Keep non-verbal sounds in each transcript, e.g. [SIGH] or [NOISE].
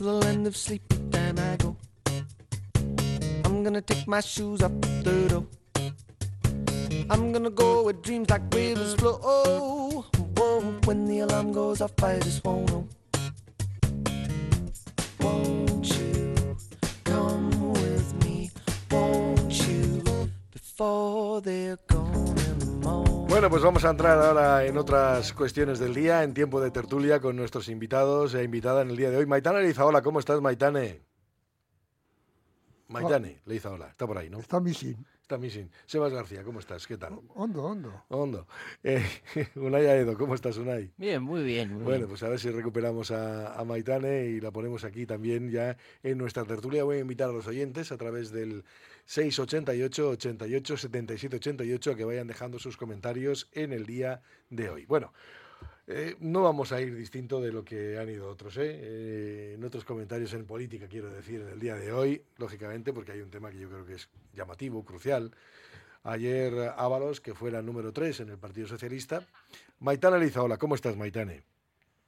till the end of sleepy time I go. I'm gonna take my shoes off the door. I'm gonna go with dreams like rivers flow. Oh, when the alarm goes off, I just won't know. Bueno, pues vamos a entrar ahora en otras cuestiones del día, en tiempo de tertulia con nuestros invitados e invitada en el día de hoy. Maitane Leizaola, ¿cómo estás, Maitane? Maitane Leizaola, está por ahí, ¿no? Está missing. Está missing. Sebas García, ¿cómo estás? ¿Qué tal? Hondo, hondo. Hondo. Eh, [LAUGHS] Unai Aedo, ¿cómo estás, Unai? Bien, muy bien. Muy Bueno, bien. pues a ver si recuperamos a, a Maitane y la ponemos aquí también ya en nuestra tertulia. Voy a invitar a los oyentes a través del 688 88 77 88 a que vayan dejando sus comentarios en el día de hoy. Bueno, eh, no vamos a ir distinto de lo que han ido otros, ¿eh? Eh, en otros comentarios en política, quiero decir, en el día de hoy, lógicamente, porque hay un tema que yo creo que es llamativo, crucial. Ayer Ábalos, que fuera número 3 en el Partido Socialista. Maitane Lizaola, ¿cómo estás, Maitane?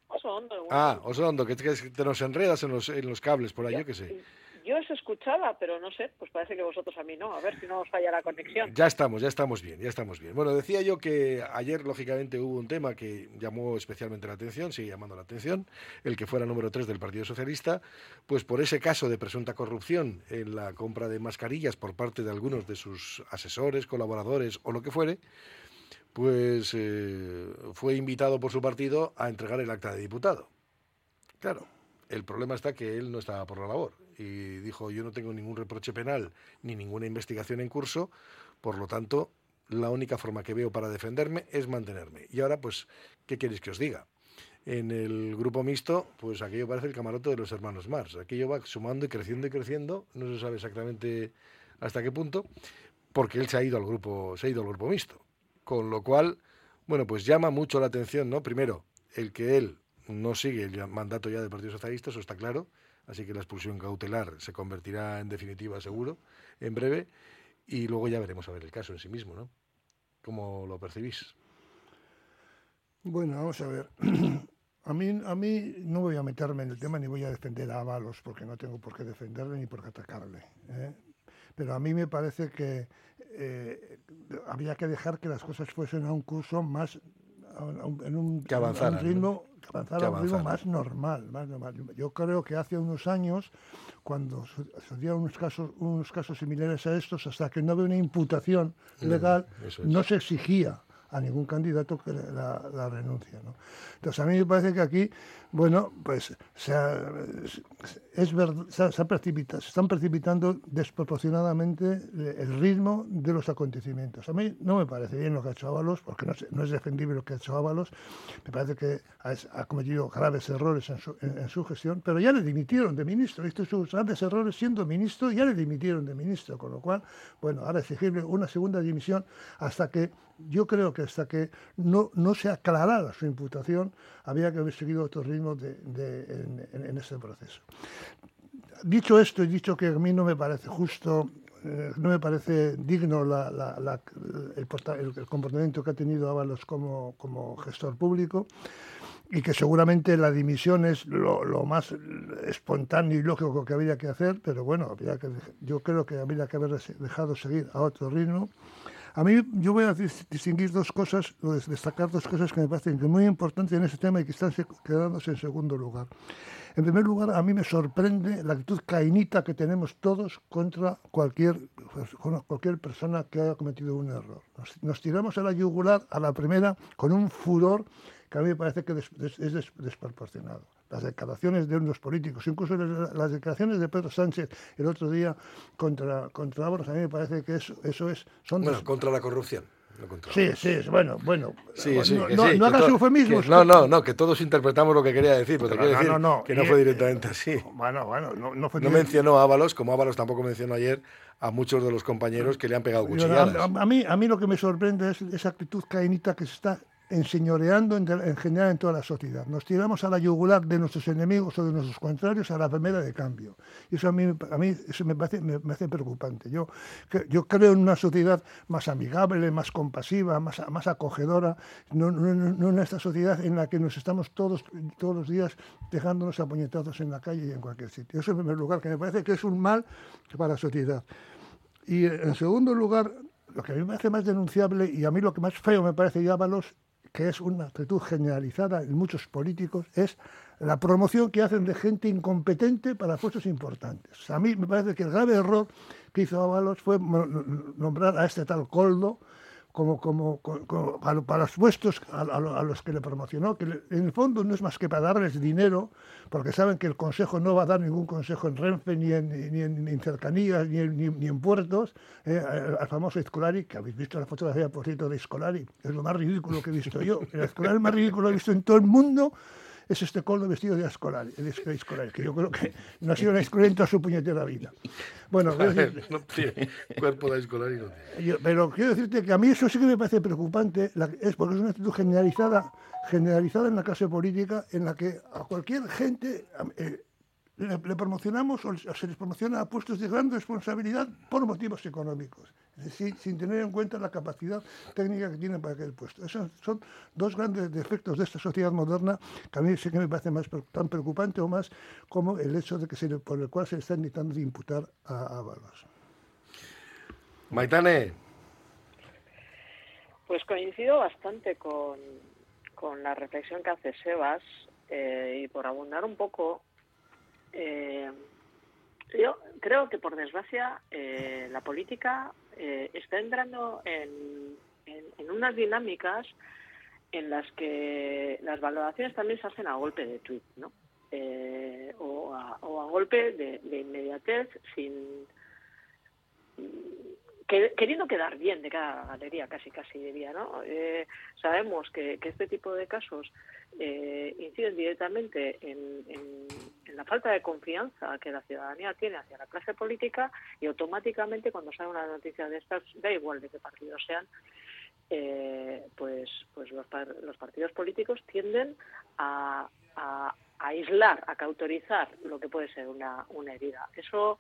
Oso hondo. Ah, Osondo, que que te nos enredas en los, en los cables por ahí, yo qué sé. Yo os escuchaba, pero no sé, pues parece que vosotros a mí no. A ver si no os falla la conexión. Ya estamos, ya estamos bien, ya estamos bien. Bueno, decía yo que ayer, lógicamente, hubo un tema que llamó especialmente la atención, sigue llamando la atención, el que fuera número 3 del Partido Socialista, pues por ese caso de presunta corrupción en la compra de mascarillas por parte de algunos de sus asesores, colaboradores o lo que fuere, pues eh, fue invitado por su partido a entregar el acta de diputado. Claro, el problema está que él no estaba por la labor y dijo yo no tengo ningún reproche penal ni ninguna investigación en curso, por lo tanto la única forma que veo para defenderme es mantenerme. Y ahora pues, ¿qué queréis que os diga? En el grupo mixto, pues aquello parece el camarote de los hermanos Mars. Aquello va sumando y creciendo y creciendo, no se sabe exactamente hasta qué punto, porque él se ha ido al grupo, se ha ido al grupo mixto. Con lo cual, bueno, pues llama mucho la atención, ¿no? Primero, el que él no sigue el mandato ya del Partido Socialista, eso está claro, así que la expulsión cautelar se convertirá en definitiva seguro, en breve, y luego ya veremos a ver el caso en sí mismo, ¿no? ¿Cómo lo percibís? Bueno, vamos a ver. [CLEARS THROAT] A mí, a mí no voy a meterme en el tema ni voy a defender a Ábalos porque no tengo por qué defenderle ni por qué atacarle. ¿eh? Pero a mí me parece que eh, había que dejar que las cosas fuesen a un curso más a un- en un, Que a un avanzaran, un ritmo más normal, más normal. Yo creo que hace unos años, cuando su- sucedían unos casos, unos casos similares a estos, hasta que no había una imputación legal, es. no se exigía a ningún candidato que la, la renuncia. Entonces, a mí me parece que aquí, bueno, pues se, es se, están precipitando desproporcionadamente el ritmo de los acontecimientos. A mí no me parece bien lo que ha hecho Ábalos, porque no es, defendible lo que ha hecho Ábalos. Me parece que ha, cometido graves errores en su, su gestión, pero ya le dimitieron de ministro. Estos sus grandes errores siendo ministro, ya le dimitieron de ministro, con lo cual, bueno, ahora exigirle una segunda dimisión hasta que, yo creo que hasta que no, no se aclarara su imputación, había que haber seguido otro ritmo de, de- en, en- este proceso. Dicho esto y dicho que a mí no me parece justo, eh, no me parece digno la- la- la- el, el- comportamiento que ha tenido Ábalos como, como gestor público y que seguramente la dimisión es lo, lo más espontáneo y lógico que habría que hacer, pero bueno, habría que, yo creo que habría que haber dejado seguir a otro ritmo. A mí yo voy a dis- distinguir dos cosas, destacar dos cosas que me parecen muy importantes en ese tema y que están se- quedándose en segundo lugar. En primer lugar, a mí me sorprende la actitud cainita que tenemos todos contra cualquier, cualquier persona que haya cometido un error. Nos, nos tiramos a la yugular a la primera con un furor que a mí me parece que es des- desproporcionado. Las declaraciones de unos políticos, incluso las, declaraciones de Pedro Sánchez el otro día contra, contra Ábalos, a mí me parece que eso, eso es... Son Bueno, contra la corrupción. Sí, sí, es- bueno, bueno. Sí, no, sí, no, que no, sí, no que hagas eufemismos. no, no, no, que todos interpretamos lo que quería decir, pero te quiero decir no, que no fue directamente así. Bueno, bueno, no, fue mencionó a Ábalos, como Ábalos tampoco mencionó ayer a muchos de los compañeros que le han pegado cuchilladas. a, a mí, a mí lo que me sorprende es esa actitud cainita que se está enseñoreando en, en, general en toda la sociedad. Nos tiramos a la yugular de nuestros enemigos o de nuestros contrarios a la primera de cambio. Y eso a mí, a mí eso me, parece, me, me hace preocupante. Yo, yo creo en una sociedad más amigable, más compasiva, más, más acogedora, no, no, no, en esta sociedad en la que nos estamos todos, todos los días dejándonos apuñetados en la calle y en cualquier sitio. Eso en primer lugar, que me parece que es un mal para la sociedad. Y en segundo lugar, lo que a mí me hace más denunciable y a mí lo que más feo me parece ya Ábalos, que es una actitud generalizada en muchos políticos, es la promoción que hacen de gente incompetente para puestos importantes. A mí me parece que el grave error que hizo Ábalos fue nombrar a este tal Coldo como, como, como para, los puestos a, a, los que le promocionó, que en el fondo no es más que para darles dinero, porque saben que el Consejo no va a dar ningún consejo en Renfe, ni en, ni en, cercanías, ni en, ni, en puertos, eh, al famoso Escolari, que habéis visto la fotografía, por cierto, de Escolari, es lo más ridículo que he visto yo. El Escolari más ridículo que he visto en todo el mundo es este coldo vestido de escolar, de escolar, que yo creo que no ha sido una escolar en toda su puñetera vida. Bueno, decir, no tiene cuerpo de escolar y no yo, Pero quiero decirte que a mí eso sí que me parece preocupante, es porque es una actitud generalizada, generalizada en la clase política, en la que a cualquier gente... Eh, le, promocionamos o se les promociona a puestos de gran responsabilidad por motivos económicos, sin, sin tener en cuenta la capacidad técnica que tienen para aquel puesto. Esos son dos grandes defectos de esta sociedad moderna que a mí sí que me parece más tan preocupante o más como el hecho de que se por el cual se le está intentando imputar a, a Maitane. Pues coincido bastante con, con la reflexión que hace Sebas eh, y por abundar un poco eh, yo creo que, por desgracia, eh, la política eh, está entrando en, unas dinámicas en las que las valoraciones también se hacen a golpe de tweet, ¿no? Eh, o, a, o, a, golpe de, de inmediatez, sin queriendo quedar bien de cada galería, casi casi diría, ¿no? Eh, sabemos que, este tipo de casos eh, inciden directamente en, la falta de confianza que la ciudadanía tiene hacia la clase política y automáticamente cuando sale una noticia de estas, da igual de qué partido sean, eh, pues, pues los, los, partidos políticos tienden a, aislar, a cautorizar lo que puede ser una herida. Eso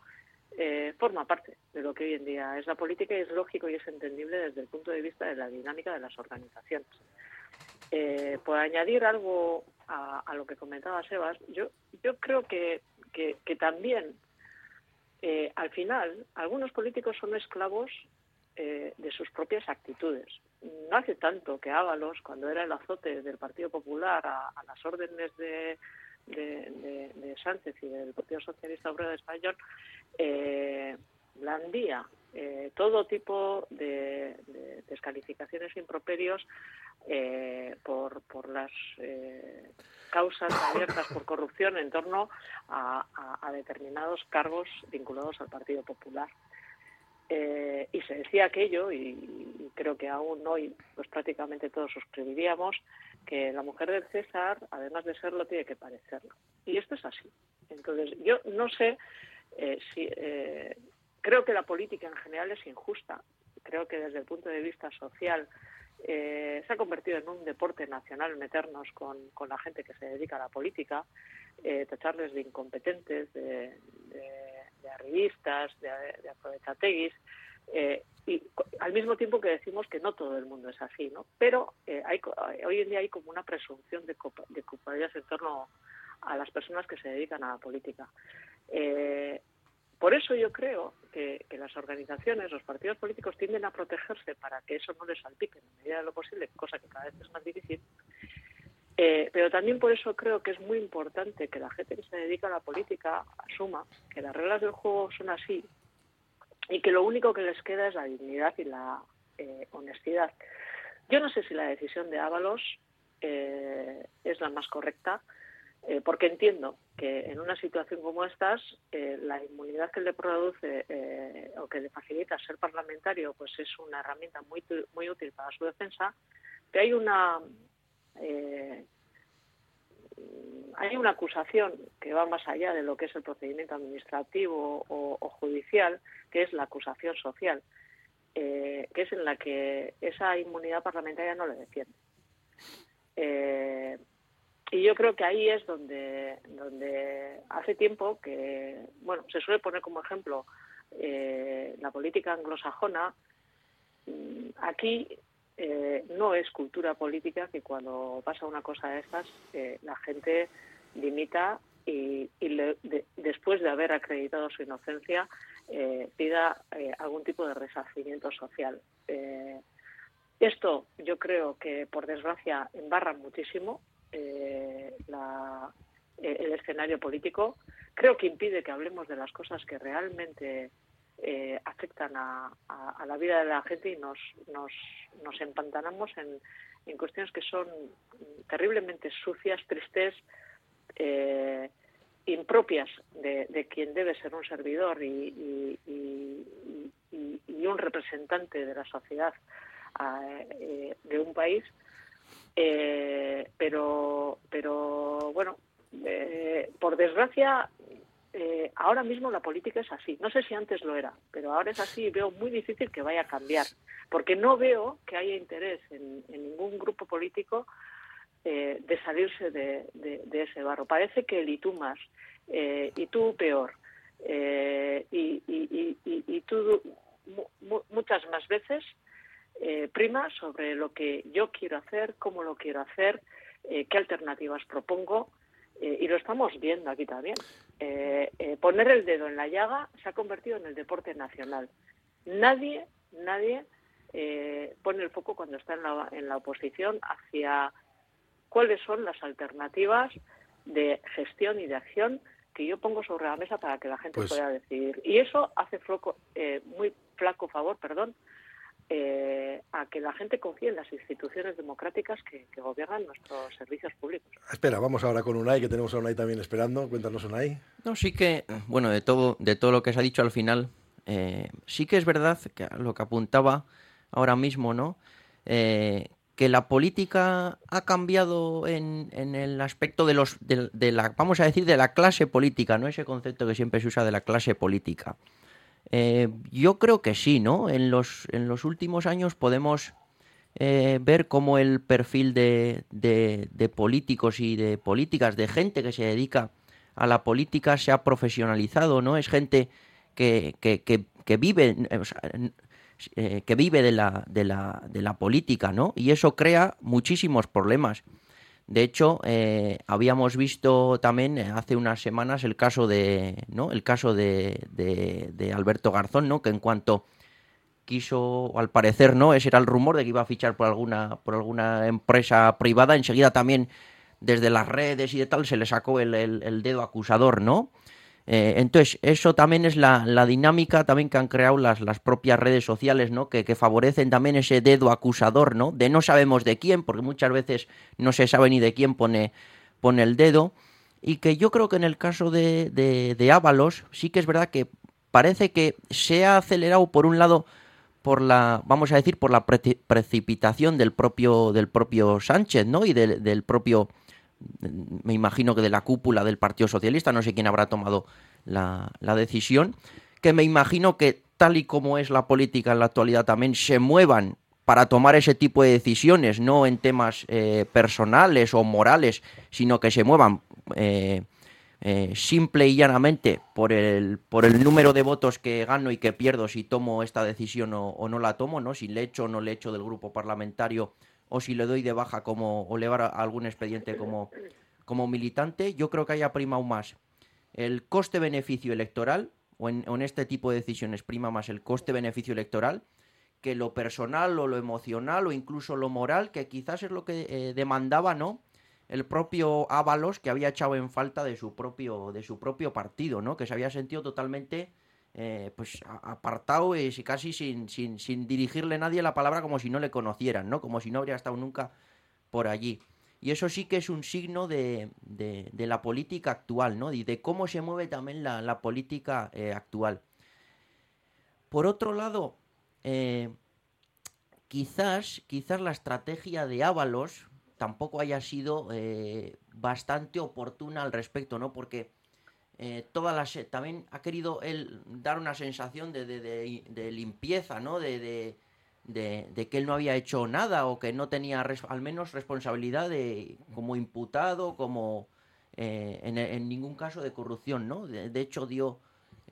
eh, forma parte de lo que hoy en día es la política y es lógico y es entendible desde el punto de vista de la dinámica de las organizaciones. Eh, por añadir algo a, lo que comentaba Sebas, yo, yo creo que, que, que también eh, al final algunos políticos son esclavos eh, de sus propias actitudes. No hace tanto que Ábalos, cuando era el azote del Partido Popular a las órdenes de, de, de, de, Sánchez y del Partido Socialista Obrero Español, eh, blandía eh, todo tipo de, de, descalificaciones e improperios eh, por, por las eh, causas abiertas por corrupción en torno a, determinados cargos vinculados al Partido Popular. Eh, y se decía aquello, y, y, creo que aún hoy pues prácticamente todos suscribiríamos, que la mujer del César, además de serlo, tiene que parecerlo. Y esto es así. Entonces, yo no sé eh, si... Eh, creo que la política en general es injusta. Creo que desde el punto de vista social eh, se ha convertido en un deporte nacional meternos con, con, la gente que se dedica a la política, eh, tacharles de incompetentes, de, arribistas, de, de aprovechateguis, eh, y al mismo tiempo que decimos que no todo el mundo es así, ¿no? Pero eh, hay, hoy en día hay como una presunción de, culpabilidad en torno a las personas que se dedican a la política. Eh, por eso yo creo que, las organizaciones, los partidos políticos tienden a protegerse para que eso no les salpique en medida de lo posible, cosa que cada vez es más difícil. Eh, pero también por eso creo que es muy importante que la gente que se dedica a la política asuma que las reglas del juego son así y que lo único que les queda es la dignidad y la eh, honestidad. Yo no sé si la decisión de Ábalos eh, es la más correcta, eh, porque entiendo que en una situación como estas, eh, la inmunidad que le produce eh, o que le facilita ser parlamentario, pues es una herramienta muy, muy útil para su defensa, pero hay una hay una acusación que va más allá de lo que es el procedimiento administrativo o, judicial, que es la acusación social, eh, que es en la que esa inmunidad parlamentaria no le defiende. Eh, y yo creo que ahí es donde, donde hace tiempo que, bueno, se suele poner como ejemplo eh, la política anglosajona. Mm, aquí eh, no es cultura política que cuando pasa una cosa de estas eh, la gente limita y, después de haber acreditado su inocencia pida algún tipo de resarcimiento social. esto yo creo que por desgracia embarra muchísimo eh, eh, el escenario político. Creo que impide que hablemos de las cosas que realmente eh, afectan a, la vida de la gente y nos, nos, nos empantanamos en, en, cuestiones que son terriblemente sucias, tristes, impropias de, quien debe ser un servidor y, y un representante de la sociedad de un país. Eh, pero, pero bueno, eh, por desgracia, eh, ahora mismo la política es así. No sé si antes lo era, pero ahora es así y veo muy difícil que vaya a cambiar, porque no veo que haya interés en, ningún grupo político de salirse de, ese barro. Parece que el y tú más, y tú peor, y, y, tú muchas más veces eh, prima sobre lo que yo quiero hacer, cómo lo quiero hacer, eh, qué alternativas propongo. Eh, y lo estamos viendo aquí también. Poner el dedo en la llaga se ha convertido en el deporte nacional. Nadie, nadie pone el foco cuando está en la, en la oposición hacia cuáles son las alternativas de gestión y de acción que yo pongo sobre la mesa para que la gente pues pueda decidir. Y eso hace floco, muy flaco favor, perdón, eh, a que la gente confíe en las instituciones democráticas que, gobiernan nuestros servicios públicos. Espera, vamos ahora con Unai, que tenemos a Unai también esperando. Cuéntanos, Unai. No, sí que, bueno, de todo, de todo lo que se ha dicho al final, eh, sí que es verdad que lo que apuntaba ahora mismo, ¿no? Eh, que la política ha cambiado en, el aspecto de los de, la vamos a decir de la clase política no ese concepto que siempre se usa de la clase política eh, yo creo que sí, ¿no? En los, en los últimos años podemos eh, ver cómo el perfil de, de, políticos y de políticas, de gente que se dedica a la política, se ha profesionalizado, ¿no? Es gente que, que, que, vive, eh, que vive de la, de, la, de la política, ¿no? Y eso crea muchísimos problemas. De hecho, eh, habíamos visto también eh, hace unas semanas el caso de, ¿no? El caso de, de, Alberto Garzón, ¿no? Que en cuanto quiso, al parecer, ¿no? Ese era el rumor de que iba a fichar por alguna, por alguna empresa privada. Enseguida también desde las redes y de tal se le sacó el, el dedo acusador, ¿no? Eh, entonces, eso también es la, dinámica también que han creado las, las propias redes sociales, ¿no? Que, favorecen también ese dedo acusador, ¿no? De no sabemos de quién, porque muchas veces no se sabe ni de quién pone, pone el dedo. Y que yo creo que en el caso de, de, Ábalos, sí que es verdad que parece que se ha acelerado por un lado por la, vamos a decir, por la precipitación del propio, del propio Sánchez, ¿no? Y del propio me imagino que de la cúpula del Partido Socialista, no sé quién habrá tomado la, decisión, que me imagino que tal y como es la política en la actualidad también se muevan para tomar ese tipo de decisiones, no en temas eh, personales o morales, sino que se muevan eh, eh, simple y llanamente por el, por el número de votos que gano y que pierdo si tomo esta decisión o, o no la tomo, ¿no? si le echo o no le echo del grupo parlamentario o si le doy de baja como o le va a algún expediente como, como militante, yo creo que haya prima aún más el coste-beneficio electoral, o en, este tipo de decisiones prima más el coste-beneficio electoral, que lo personal o lo emocional o incluso lo moral, que quizás es lo que eh, demandaba, ¿no? El propio Ábalos, que había echado en falta de su propio, de su propio partido, ¿no? Que se había sentido totalmente eh, pues apartado y casi sin, sin, sin, dirigirle nadie la palabra como si no le conocieran, ¿no? Como si no habría estado nunca por allí. Y eso sí que es un signo de, de, la política actual, ¿no? Y de cómo se mueve también la, política eh, actual. Por otro lado, eh, quizás, quizás la estrategia de Ábalos tampoco haya sido bastante oportuna al respecto, ¿no? Porque eh, todas las también ha querido él dar una sensación de, de, limpieza, ¿no? De, que él no había hecho nada o que no tenía res- al menos responsabilidad de, como imputado, como eh, en, en ningún caso de corrupción, ¿no? De, de hecho dio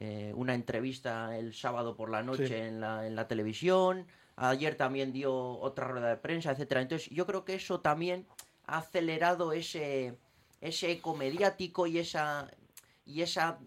eh, una entrevista el sábado por la noche Sí. en, la, en la televisión, ayer también dio otra rueda de prensa, etcétera. Entonces yo creo que eso también ha acelerado ese, ese eco mediático y esa y esa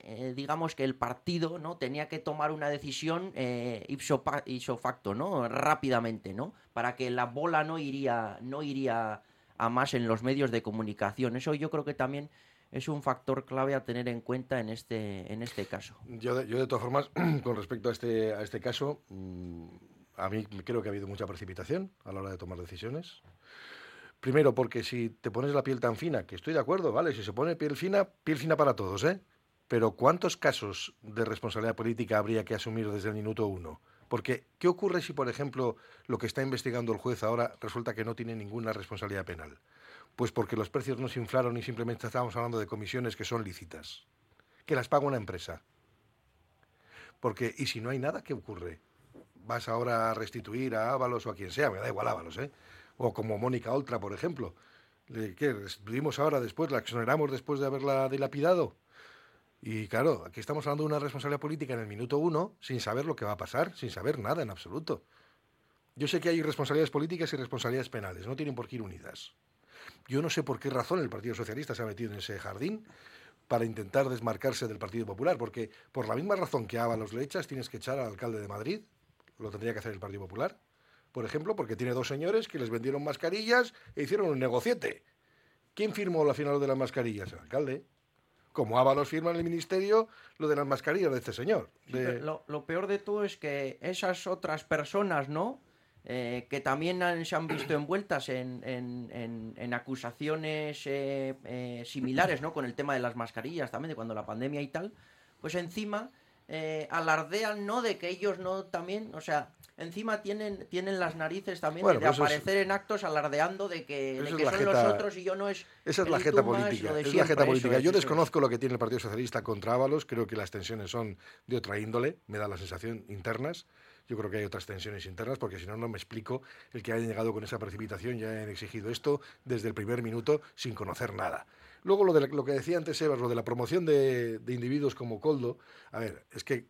eh, digamos que el partido no tenía que tomar una decisión eh, ipso, ipso facto no rápidamente no para que la bola no iría no iría a más en los medios de comunicación. Eso yo creo que también es un factor clave a tener en cuenta en este en este caso. Yo, yo de todas formas, [CLEARS THROAT] con respecto a este, a este caso, mm, a mí creo que ha habido mucha precipitación a la hora de tomar decisiones. Primero, porque si te pones la piel tan fina, que estoy de acuerdo, ¿vale? Si se pone piel fina, piel fina para todos, ¿eh? Pero ¿cuántos casos de responsabilidad política habría que asumir desde el minuto uno? Porque, ¿qué ocurre si, por ejemplo, lo que está investigando el juez ahora resulta que no tiene ninguna responsabilidad penal? Pues porque los precios no se inflaron y simplemente estábamos hablando de comisiones que son lícitas, que las paga una empresa. Porque, ¿y si no hay nada, qué ocurre? ¿Vas ahora a restituir a Ábalos o a quien sea? Me da igual Ábalos, ¿eh? O como Mónica Oltra, por ejemplo. ¿Qué? ¿Restituimos ahora después? ¿La exoneramos después de haberla dilapidado? Y claro, aquí estamos hablando de una responsabilidad política en el minuto uno, sin saber lo que va a pasar, sin saber nada en absoluto. Yo sé que hay responsabilidades políticas y responsabilidades penales, no tienen por qué ir unidas. Yo no sé por qué razón el Partido Socialista se ha metido en ese jardín para intentar desmarcarse del Partido Popular, porque por la misma razón que a Ábalos le echas, tienes que echar al alcalde de Madrid, lo tendría que hacer el Partido Popular, por ejemplo, porque tiene dos señores que les vendieron mascarillas e hicieron un negociete. ¿Quién firmó la final de las mascarillas? El alcalde. Como Ábalos firma en el ministerio lo de las mascarillas de este señor. De- lo, lo peor de todo es que esas otras personas, ¿no? Eh, que también han- se han visto envueltas en, en- en- en acusaciones eh, eh, similares, ¿no? Con el tema de las mascarillas también, de cuando la pandemia y tal, pues encima alardean, ¿no? De que ellos no también, o sea, encima tienen, tienen las narices también Bueno, de, pero eso es- aparecer en actos alardeando de que, de que son los otros y yo no es... Esa es la jeta política. Es la jeta Yo desconozco lo que tiene el Partido Socialista contra Ábalos. Creo que las tensiones son de otra índole. Me da la sensación internas. Yo creo que hay otras tensiones internas, porque si no, no me explico el que hayan llegado con esa precipitación y hayan exigido esto desde el primer minuto sin conocer nada. Luego, lo, de la- lo que decía antes Sebas, lo de la promoción de, de individuos como Coldo. A ver, es que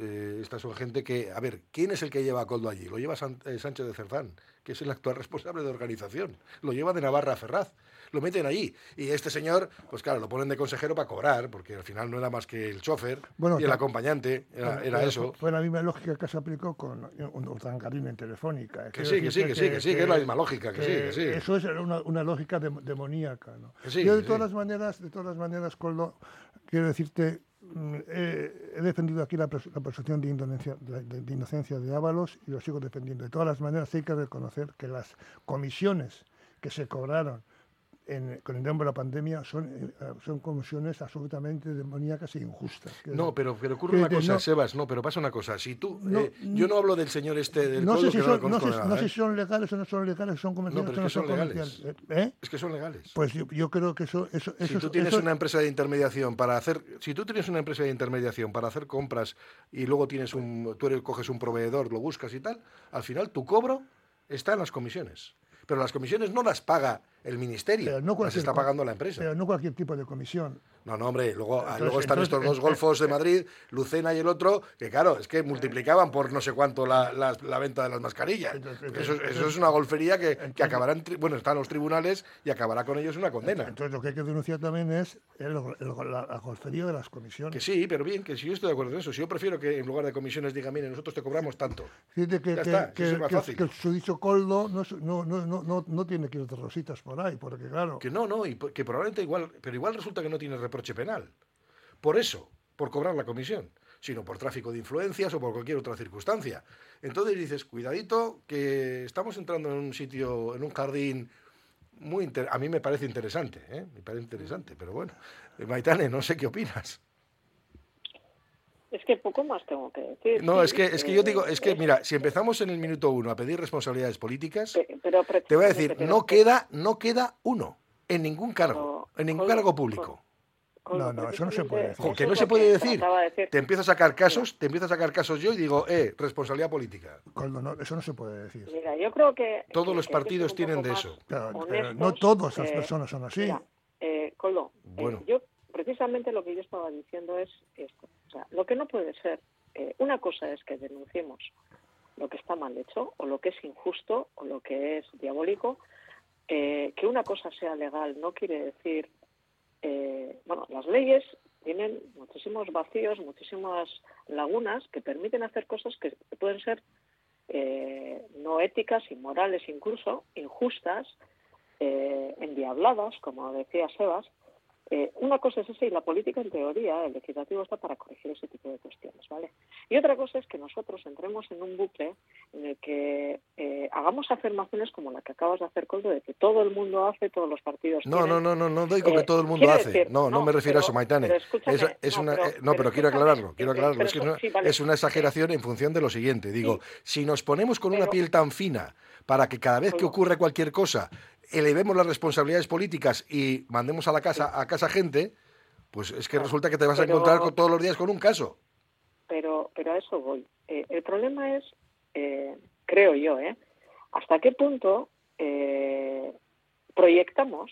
eh, estas son gente que, a ver, ¿quién es el que lleva a Coldo allí? Lo lleva San- eh, Sánchez de Cerdán, que es el actual responsable de organización. Lo lleva de Navarra a Ferraz. Lo meten allí. Y este señor, pues claro, lo ponen de consejero para cobrar, porque al final no era más que el chofer Bueno, y el acompañante, era, era Pero eso. Fue, fue la misma lógica que se aplicó con un Urdangarín en Telefónica. Que sí, que sí, que sí, que sí, que es la misma lógica, que sí, que sí. Eso es una, una lógica dem- demoníaca. ¿no? Que sí, Yo de todas las maneras, de todas las maneras, Coldo, quiero decirte, he, he defendido aquí la, pres- la presunción de inocencia, de, de- de inocencia de Ábalos y lo sigo defendiendo. De todas las maneras, hay que reconocer que las comisiones que se cobraron en- con el nombre de la pandemia son, eh, son comisiones absolutamente demoníacas e injustas. No, pero, pero ocurre que una cosa, no- Sebas, no, pero pasa una cosa. Si tú, No, eh, yo no hablo del señor este del no sé, si son, no, sé, no sé ¿eh? si son legales o no son legales, son comerciales pero no es que son, son legales. ¿Eh? Es que son legales. Pues yo, yo creo que eso... eso, si eso tú tienes eso- una empresa de intermediación para hacer, si tú tienes una empresa de intermediación para hacer compras y luego tienes un, tú eres- coges un proveedor, lo buscas y tal, al final tu cobro está en las comisiones. Pero las comisiones no las paga el ministerio, pero no las está pagando la empresa. Pero no cualquier tipo de comisión. No, no, hombre, luego, Entonces- luego están entonces, estos dos eh, golfos de Madrid, Lucena y el otro, que claro, es que multiplicaban por no sé cuánto la, la- la venta de las mascarillas. Entonces, Eso, eso es una golfería que, que entonces- acabará en, tri- bueno, están los tribunales y acabará con ellos una condena. Entonces lo que hay que denunciar también es el, el- la, la golfería de las Que comisiones. sí, pero bien, que sí, yo estoy de acuerdo en eso. Si yo prefiero que en lugar de comisiones diga, mire, nosotros te cobramos tanto. Fíjate que, Ya que, está, que- eso es más que- fácil. que el coldo no, no, no, no, no tiene que ir de rositas por porque. Que no, no, que probablemente igual, pero igual resulta que no tiene reproche penal. Por eso, por cobrar la comisión, sino por tráfico de influencias o por cualquier otra circunstancia. Entonces dices, cuidadito, que estamos entrando en un sitio, en un jardín muy a mí me parece interesante, ¿eh? me parece interesante, pero bueno, Eh, Maitane, no sé qué opinas. Es que poco más tengo que decir. No, es que, es que yo digo, es que mira, si empezamos en el minuto uno a pedir responsabilidades políticas, pero te voy a decir, no queda, no queda uno en ningún cargo, en ningún cargo público. No, no, eso no se puede decir. Jo, que eso no se puede decir. Te empiezo a sacar casos, te empiezo a sacar casos yo y digo, eh, responsabilidad política. Coldo, no, eso no se puede decir. Mira, yo creo que... Todos que- los que partidos tienen de eso. Pero, pero no todas las eh, personas son así. Mira, eh, Coldo, eh, Bueno. yo precisamente lo que yo estaba diciendo es esto. Sea, lo que no puede ser, eh, una cosa es que denunciemos lo que está mal hecho o lo que es injusto o lo que es diabólico. Eh, que una cosa sea legal no quiere decir, eh, bueno, las leyes tienen muchísimos vacíos, muchísimas lagunas que permiten hacer cosas que pueden ser eh, no éticas, inmorales incluso, injustas, eh, endiabladas, como decía Sebas. Eh, una cosa es esa y la política en teoría, el legislativo está para corregir ese tipo de cuestiones, ¿vale? Y otra cosa es que nosotros entremos en un bucle en el que eh, hagamos afirmaciones como la que acabas de hacer, Coldo, de que todo el mundo hace, todos los partidos No, no, no, no, no digo que Eh, todo el mundo quiero hace. decir, no, no, no, me refiero a eso, Maitane. pero escúchame, Es, es no, una, pero- eh, no, pero quiero aclararlo, quiero eh, aclararlo. pero Es, que es, una, sí, vale. es una exageración en función de lo siguiente. Digo, si nos ponemos con una piel tan fina para que cada vez que ocurre cualquier cosa elevemos las responsabilidades políticas y mandemos a la casa a casa gente, pues es que resulta que te vas a pero- encontrar con- todos los días con un caso. pero, pero a eso voy. Eh, el problema es, eh, creo yo, ¿eh? hasta qué punto eh, proyectamos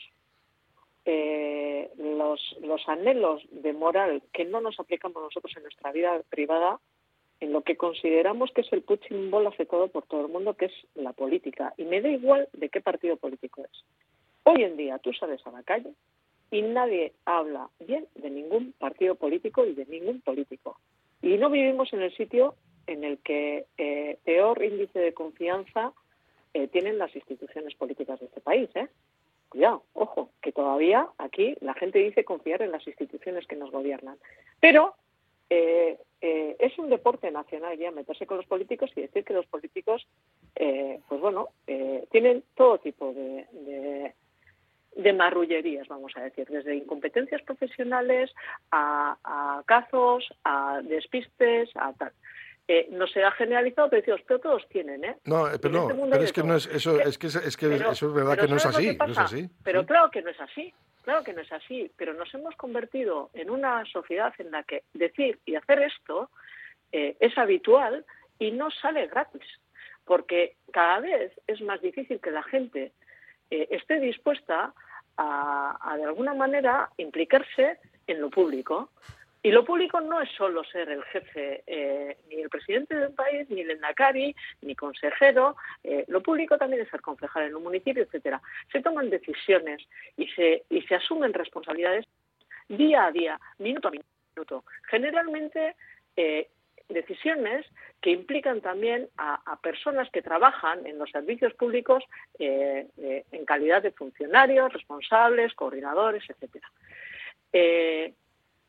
eh, los, los anhelos de moral que no nos aplicamos nosotros en nuestra vida privada en lo que consideramos que es el punching ball hace todo por todo el mundo, que es la política. Y me da igual de qué partido político es. Hoy en día tú sales a la calle y nadie habla bien de ningún partido político y de ningún político. Y no vivimos en el sitio en el que eh, peor índice de confianza eh, tienen las instituciones políticas de este país. ¿eh? Cuidado, ojo, que todavía aquí la gente dice confiar en las instituciones que nos gobiernan. Pero eh, eh, es un deporte nacional ya meterse con los políticos y decir que los políticos, eh, pues bueno, eh, tienen todo tipo de, de, de marrullerías, vamos a decir, desde incompetencias profesionales a, a casos, a despistes, a tal. Eh, no se ha generalizado, pero decimos, pero todos tienen, ¿eh? No, eh, pero no, este mundo pero es que no es eso, es que es, es que Pero- eso es verdad que no es ¿sabes lo así, no es así. Pero Sí. claro que no es así, claro que no es así, pero nos hemos convertido en una sociedad en la que decir y hacer esto eh, es habitual y no sale gratis, porque cada vez es más difícil que la gente eh, esté dispuesta a, a, de alguna manera, implicarse en lo público. Y lo público no es solo ser el jefe, eh, ni el presidente de un país, ni el endacari, ni consejero. Eh, lo público también es ser concejal en un municipio, etcétera. Se toman decisiones y se, y se asumen responsabilidades día a día, minuto a minuto. Generalmente eh, decisiones que implican también a, personas que trabajan en los servicios públicos en calidad de funcionarios, responsables, coordinadores, etcétera.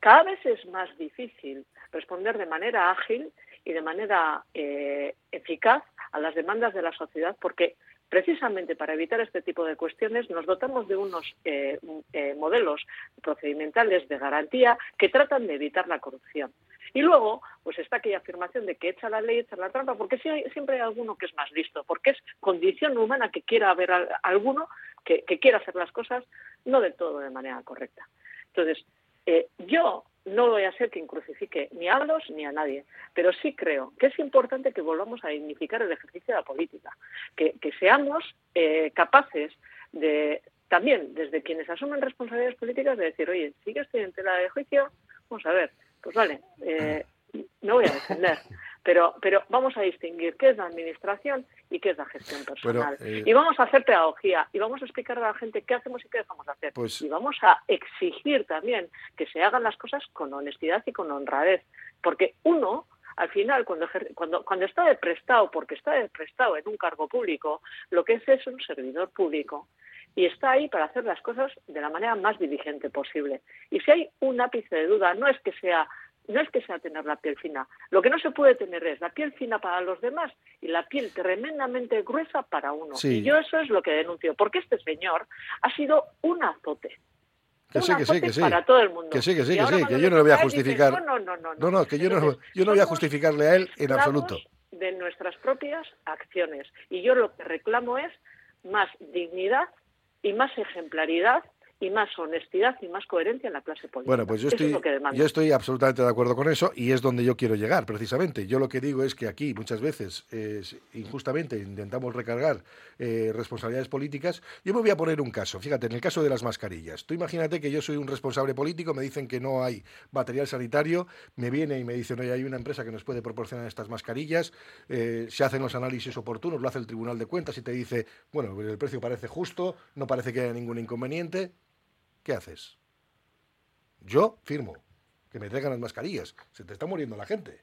Cada vez es más difícil responder de manera ágil y de manera eh, eficaz a las demandas de la sociedad porque precisamente para evitar este tipo de cuestiones nos dotamos de unos eh, eh, modelos procedimentales de garantía que tratan de evitar la corrupción. Y luego, pues está aquella afirmación de que echa la ley, echa la trampa, porque siempre hay alguno que es más listo, porque es condición humana que quiera haber alguno que, que, quiera hacer las cosas no del todo de manera correcta. Entonces, eh, yo no voy a ser quien crucifique ni a los ni a nadie, pero sí creo que es importante que volvamos a dignificar el ejercicio de la política, que, seamos eh, capaces de también desde quienes asumen responsabilidades políticas de decir, oye, si yo estoy en tela de juicio, vamos a ver, pues vale, eh, me voy a defender, pero, pero vamos a distinguir qué es la administración y qué es la gestión personal. Eh, y vamos a hacer pedagogía y vamos a explicar a la gente qué hacemos y qué dejamos de hacer. Pues, y vamos a exigir también que se hagan las cosas con honestidad y con honradez, porque uno al final, cuando, cuando, cuando está de prestado, porque está de prestado en un cargo público, lo que es es un servidor público y está ahí para hacer las cosas de la manera más diligente posible. Y si hay un ápice de duda, no es que sea no es que sea tener la piel fina, lo que no se puede tener es la piel fina para los demás y la piel tremendamente gruesa para uno. Sí. Y yo eso es lo que denuncio, porque este señor ha sido un azote. Que sí, que sí, que sí. Para todo el mundo. Que sí, que sí, que sí, que yo no le voy a justificar. No, no, no, no. No, no, que yo no, yo no voy a justificarle a él en absoluto. De nuestras propias acciones. Y yo lo que reclamo es más dignidad y más ejemplaridad y más honestidad y más coherencia en la clase política. Bueno, pues yo es estoy, yo estoy absolutamente de acuerdo con eso y es donde yo quiero llegar, precisamente. Yo lo que digo es que aquí muchas veces eh, injustamente intentamos recargar eh, responsabilidades políticas. Yo me voy a poner un caso. Fíjate, en el caso de las mascarillas. Tú imagínate que yo soy un responsable político, me dicen que no hay material sanitario, me viene y me dicen, oye, hay una empresa que nos puede proporcionar estas mascarillas, eh, se hacen los análisis oportunos, lo hace el Tribunal de Cuentas y te dice, bueno, el precio parece justo, no parece que haya ningún inconveniente. ¿Qué haces? Yo firmo que me traigan las mascarillas. Se te está muriendo la gente.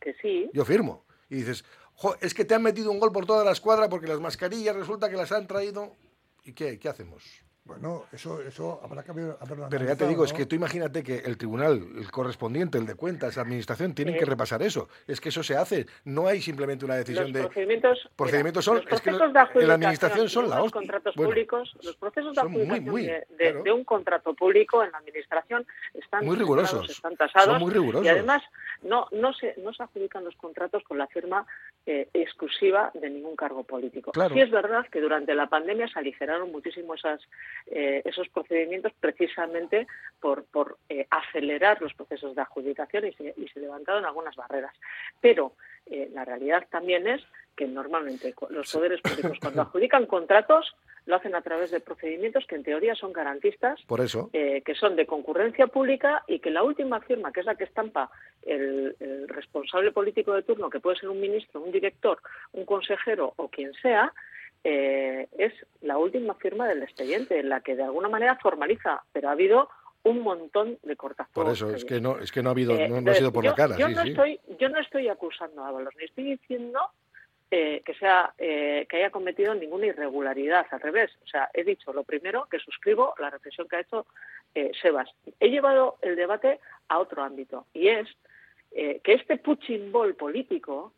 Que sí. Yo firmo. Y dices, "Jo, es que te han metido un gol por toda la escuadra porque las mascarillas resulta que las han traído. ¿Y qué? ¿Qué hacemos? Bueno, eso, eso habrá que haber- haberlo Pero ya te digo, es que tú imagínate que el tribunal, el correspondiente, el de cuentas, la administración, tienen que repasar eso. Es que eso se hace. No hay simplemente una decisión los de. procedimientos, procedimientos son- los es que procesos lo- de en la adjudicación administración son de la hostia. contratos Bueno, públicos los procesos de son muy, adjudicación muy, de, de- claro. de un contrato público en la administración están Muy rigurosos. están tasados Son muy rigurosos. y además no no se no se adjudican los contratos con la firma eh, exclusiva de ningún cargo político Claro. sí es verdad que durante la pandemia se aligeraron muchísimo esas eh, esos procedimientos precisamente por, por eh, acelerar los procesos de adjudicación y se, y se levantaron algunas barreras. Pero eh, la realidad también es que normalmente los poderes públicos [LAUGHS] cuando adjudican contratos lo hacen a través de procedimientos que en teoría son garantistas Por eso. eh, que son de concurrencia pública y que la última firma, que es la que estampa el, el responsable político de turno, que puede ser un ministro, un director, un consejero o quien sea, eh, es la última firma del expediente, en la que de alguna manera formaliza, pero ha habido un montón de cortafuegos. Por eso, es que no, es que no ha habido, Eh, no, no ha sido por yo, la cara. Yo, sí, no sí. Estoy, yo no estoy acusando a Ábalos, ni estoy diciendo eh, que sea eh, que haya cometido ninguna irregularidad. Al revés, o sea, he dicho lo primero que suscribo la reflexión que ha hecho eh, Sebas. He llevado el debate a otro ámbito y es eh, que este puchimbol político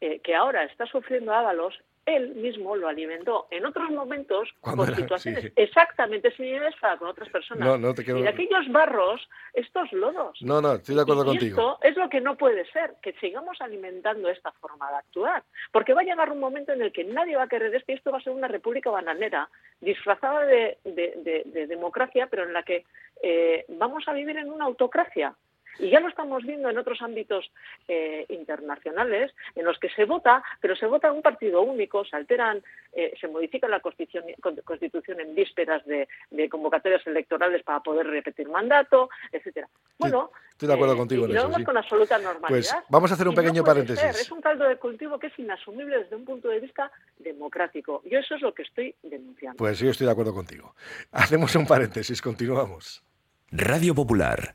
eh, que ahora está sufriendo Ábalos, él mismo lo alimentó en otros momentos Cuando con era- situaciones sí. exactamente similares para con otras personas. No, no te quiero- Y de aquellos barros, estos lodos. No, no, estoy de acuerdo Y contigo. Esto es lo que no puede ser, que sigamos alimentando esta forma de actuar. Porque va a llegar un momento en el que nadie va a querer esto y esto va a ser una república bananera, disfrazada de, de- de- de democracia, pero en la que eh, vamos a vivir en una autocracia. Y ya lo estamos viendo en otros ámbitos eh, internacionales en los que se vota, pero se vota un partido único, se alteran, eh, se modifica la constitución, con- constitución en vísperas de, de convocatorias electorales para poder repetir mandato, etcétera. Bueno, estoy de acuerdo eh, contigo y en lo eso, vemos sí. con absoluta normalidad. Pues vamos a hacer un no pequeño paréntesis. ser, Es un caldo de cultivo que es inasumible desde un punto de vista democrático. Yo eso es lo que estoy denunciando. Pues yo estoy de acuerdo contigo. Hacemos un paréntesis, continuamos. Radio Popular,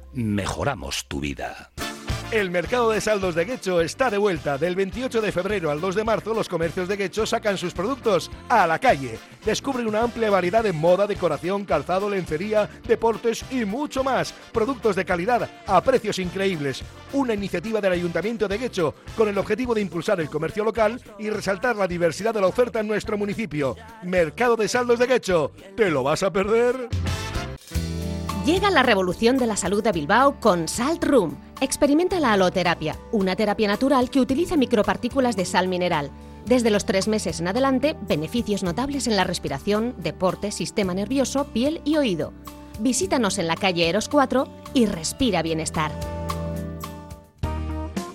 Mejoramos tu vida. El mercado de saldos de Guecho está de vuelta. Del 28 de febrero al 2 de marzo, los comercios de Guecho sacan sus productos a la calle. Descubre una amplia variedad de moda, decoración, calzado, lencería, deportes y mucho más. Productos de calidad a precios increíbles. Una iniciativa del Ayuntamiento de Guecho con el objetivo de impulsar el comercio local y resaltar la diversidad de la oferta en nuestro municipio. Mercado de saldos de Guecho. ¿Te lo vas a perder? Llega la revolución de la salud de Bilbao con Salt Room. Experimenta la aloterapia, una terapia natural que utiliza micropartículas de sal mineral. Desde los tres meses en adelante, beneficios notables en la respiración, deporte, sistema nervioso, piel y oído. Visítanos en la calle Eros 4 y respira bienestar.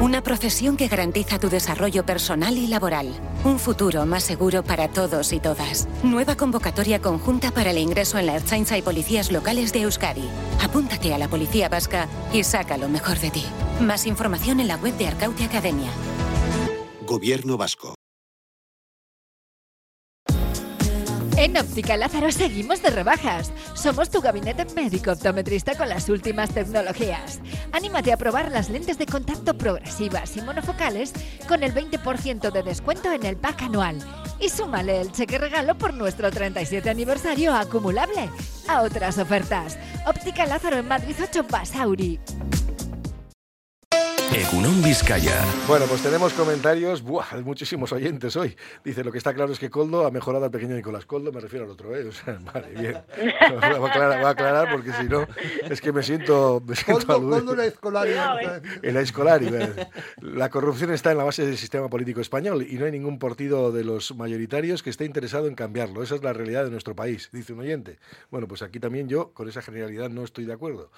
Una profesión que garantiza tu desarrollo personal y laboral. Un futuro más seguro para todos y todas. Nueva convocatoria conjunta para el ingreso en la Ertzaintza y policías locales de Euskadi. Apúntate a la Policía Vasca y saca lo mejor de ti. Más información en la web de Arcaute Academia. Gobierno Vasco. En Óptica Lázaro seguimos de rebajas. Somos tu gabinete médico optometrista con las últimas tecnologías. Anímate a probar las lentes de contacto progresivas y monofocales con el 20% de descuento en el pack anual. Y súmale el cheque regalo por nuestro 37 aniversario acumulable a otras ofertas. Óptica Lázaro en Madrid 8 Basauri. Egunon Vizcaya. Bueno, pues tenemos comentarios, buah, hay muchísimos oyentes hoy. Dice, lo que está claro es que Coldo ha mejorado al pequeño Nicolás. Coldo me refiero al otro, ¿eh? [LAUGHS] O sea, vale, bien. Voy a aclarar, voy a aclarar porque si no, es que me siento, me siento Coldo. Coldo la escolar, iba a decir. la corrupción está en la base del sistema político español y no hay ningún partido de los mayoritarios que esté interesado en cambiarlo. Esa es la realidad de nuestro país, dice un oyente. Bueno, pues aquí también yo con esa generalidad no estoy de acuerdo.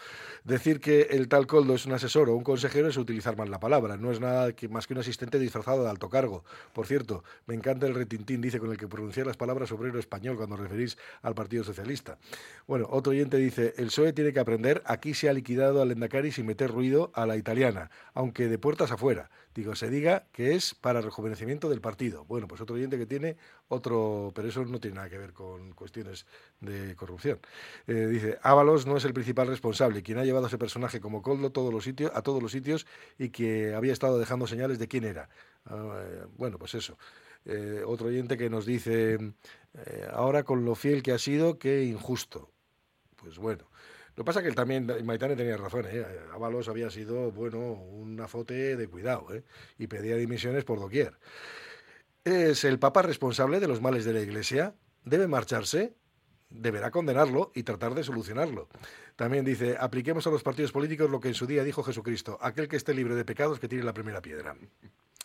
Decir que el tal Coldo es un asesor o un consejero es utilizar la palabra. No es nada más que un asistente disfrazado de alto cargo. Por cierto, me encanta el retintín, dice, con el que pronunciar las palabras obrero español cuando referís al Partido Socialista. Bueno, otro oyente dice, el PSOE tiene que aprender, aquí se ha liquidado al Endacari sin meter ruido a la italiana, aunque de puertas afuera. Digo, se diga que es para rejuvenecimiento del partido. Bueno, pues otro oyente que tiene otro, pero eso no tiene nada que ver con cuestiones de corrupción. Eh, dice, Ábalos no es el principal responsable, quien ha llevado a ese personaje como Coldo todos los sitios, a todos los sitios y que había estado dejando señales de quién era. Ah, eh, bueno, pues eso. Eh, otro oyente que nos dice, ahora con lo fiel que ha sido, qué injusto. Pues bueno. Lo que pasa es que él también, Maitane tenía razón, ¿eh? Ábalos había sido, bueno, un azote de cuidado, ¿eh? y pedía dimisiones por doquier. ¿Es el Papa responsable de los males de la Iglesia? ¿Debe marcharse? Deberá condenarlo y tratar de solucionarlo. También dice, apliquemos a los partidos políticos lo que en su día dijo Jesucristo, aquel que esté libre de pecados que tire la primera piedra.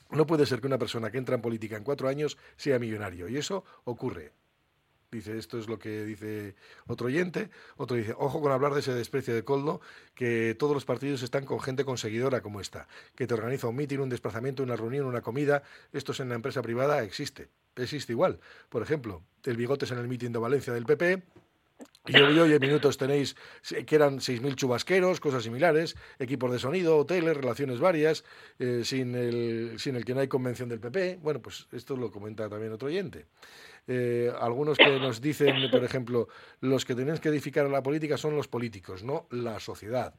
No puede ser que una persona que entra en política en cuatro años sea millonario, y eso ocurre. Dice, esto es lo que dice otro oyente. Otro dice, ojo con hablar de ese desprecio de Coldo, que todos los partidos están con gente conseguidora como esta, que te organiza un mitin, un desplazamiento, una reunión, una comida. Esto es en la empresa privada, existe. Existe igual. Por ejemplo, el Bigotes en el mitin de Valencia del PP, y hoy, hoy en minutos tenéis que eran 6.000 chubasqueros, cosas similares, equipos de sonido, hoteles, relaciones varias, eh, sin, el, sin el que no hay convención del PP. Bueno, pues esto lo comenta también otro oyente. Eh, algunos que nos dicen, por ejemplo, los que tenéis que edificar a la política son los políticos, no la sociedad.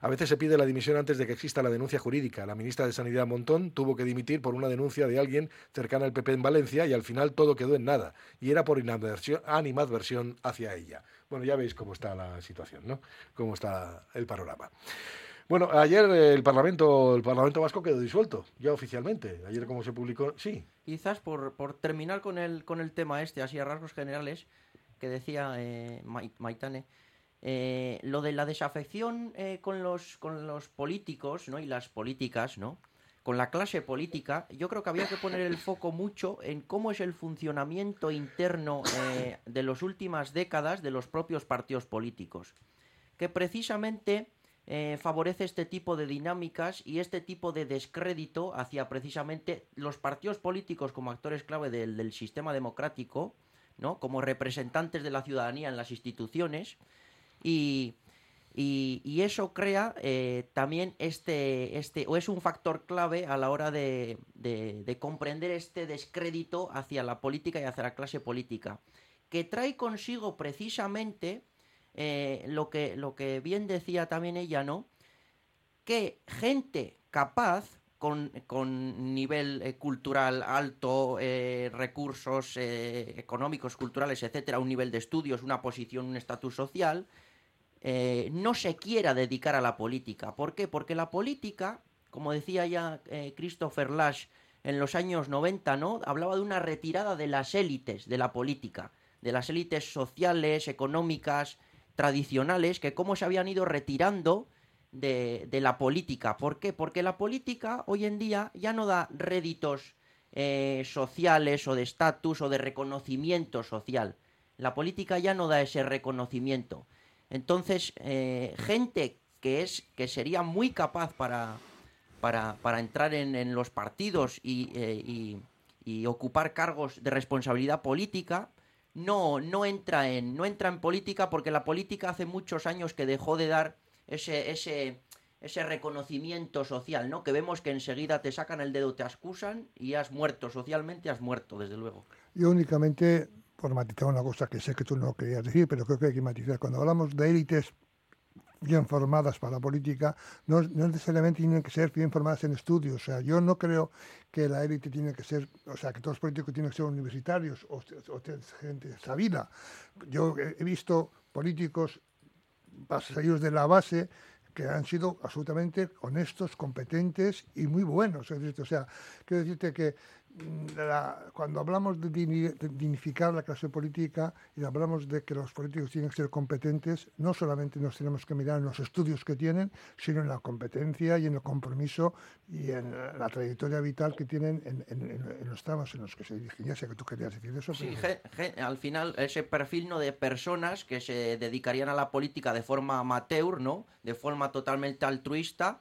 A veces se pide la dimisión antes de que exista la denuncia jurídica. La ministra de Sanidad Montón tuvo que dimitir por una denuncia de alguien cercana al PP en Valencia y al final todo quedó en nada. Y era por animadversión hacia ella. Bueno, ya veis cómo está la situación, ¿no? Cómo está el panorama. Bueno, ayer el Parlamento, el Parlamento Vasco quedó disuelto, ya oficialmente. Ayer como se publicó, sí. Quizás por, por terminar con el, con el tema este, así a rasgos generales, que decía eh, Mai- Maitane, eh, lo de la desafección eh, con, los, con los políticos ¿no? y las políticas, ¿no? con la clase política, yo creo que había que poner el foco mucho en cómo es el funcionamiento interno eh, de las últimas décadas de los propios partidos políticos, que precisamente eh, favorece este tipo de dinámicas y este tipo de descrédito hacia precisamente los partidos políticos como actores clave del, sistema democrático, ¿no? como representantes de la ciudadanía en las instituciones, y, eso crea eh, también este, este, o es un factor clave a la hora de comprender este descrédito hacia la política y hacia la clase política, que trae consigo precisamente eh, lo, que, lo que bien decía también ella, ¿no? Que gente capaz con, con nivel eh, cultural alto, eh, recursos económicos, culturales, etcétera, un nivel de estudios, una posición, un estatus social, no se quiera dedicar a la política. ¿Por qué? Porque la política, como decía ya Christopher Lash en los años 90, ¿no? Hablaba de una retirada de las élites de la política, de las élites sociales, económicas, tradicionales, que cómo se habían ido retirando de, de la política. ¿Por qué? Porque la política hoy en día ya no da réditos eh, sociales o de estatus o de reconocimiento social. La política ya no da ese reconocimiento. Entonces, eh, gente que es que sería muy capaz para, para, para entrar en, en los partidos y, eh, y- y ocupar cargos de responsabilidad política, no, no, entra en, no entra en política porque la política hace muchos años que dejó de dar ese, ese, ese reconocimiento social, ¿no? Que vemos que enseguida te sacan el dedo, te acusan y has muerto socialmente, has muerto, desde luego. Yo únicamente, por matizar una cosa que sé que tú no querías decir, pero creo que hay que matizar. Cuando hablamos de élites bien formadas para la política, no, no necesariamente tienen que ser bien formadas en estudios. O sea, yo no creo que la élite tiene que ser, o sea, que todos los políticos tienen que ser universitarios o, gente sabida. Yo he visto políticos salidos de la base que han sido absolutamente honestos, competentes y muy buenos. O sea, quiero decirte que la- cuando hablamos de, digni- de dignificar la clase política y hablamos de que los políticos tienen que ser competentes, no solamente nos tenemos que mirar en los estudios que tienen, sino en la competencia y en el compromiso y en la trayectoria vital que tienen en, en- en- los temas en los que se dirigen. Ya sé que tú querías decir eso. Sí, pero- ge- ge- al final ese perfil no de personas que se dedicarían a la política de forma amateur, ¿no? De forma totalmente altruista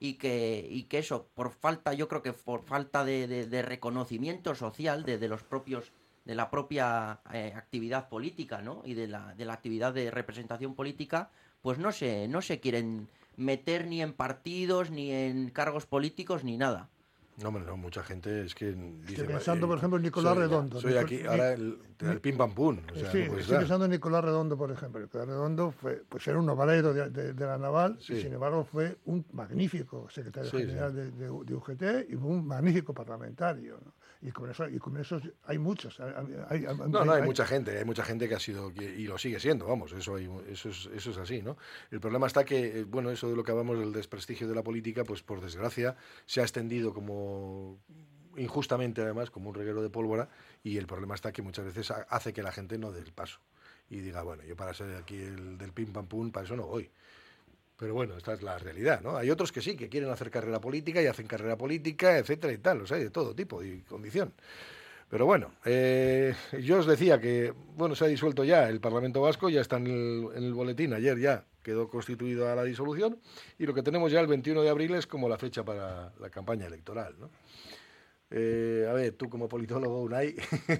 y que, y que eso, por falta, yo creo que por falta de, de- reconocimiento social de, de los propios de la propia eh, actividad política, ¿no? Y de la, de la actividad de representación política, pues no se, no se quieren meter ni en partidos, ni en cargos políticos, ni nada. No, hombre, no, mucha gente es que dice... pensando, eh, por ejemplo, en Nicolás soy- Redondo. Soy aquí, ahora el, el pim pam pum. O sea, sí, no estoy pensando en Nicolás Redondo, por ejemplo. Nicolás Redondo fue, pues era un obrero de, de- de la Naval Sí. y, sin embargo, fue un magnífico secretario Sí, general. De, de- UGT y un magnífico parlamentario. ¿no? Y con eso, y con esos hay muchos. hay- hay- hay- No, no, hay mucha gente, hay mucha gente que ha sido y lo sigue siendo, vamos, eso, hay- eso, es, eso es así, ¿no? El problema está que, eh, bueno, eso de lo que hablamos del desprestigio de la política, pues por desgracia se ha extendido como injustamente además, como un reguero de pólvora, y el problema está que muchas veces ha- hace que la gente no dé el paso y diga, bueno, yo para ser aquí el del pim pam pum, para eso no voy. Pero bueno, esta es la realidad, ¿no? Hay otros que sí, que quieren hacer carrera política y hacen carrera política, etcétera y tal, los hay de todo tipo y condición. Pero bueno, eh, yo os decía que, bueno, se ha disuelto ya el Parlamento Vasco, ya está en el, en el boletín, ayer ya quedó constituida la disolución, y lo que tenemos ya el 21 de abril es como la fecha para la campaña electoral, ¿no? Eh, a ver, tú como politólogo, Unai,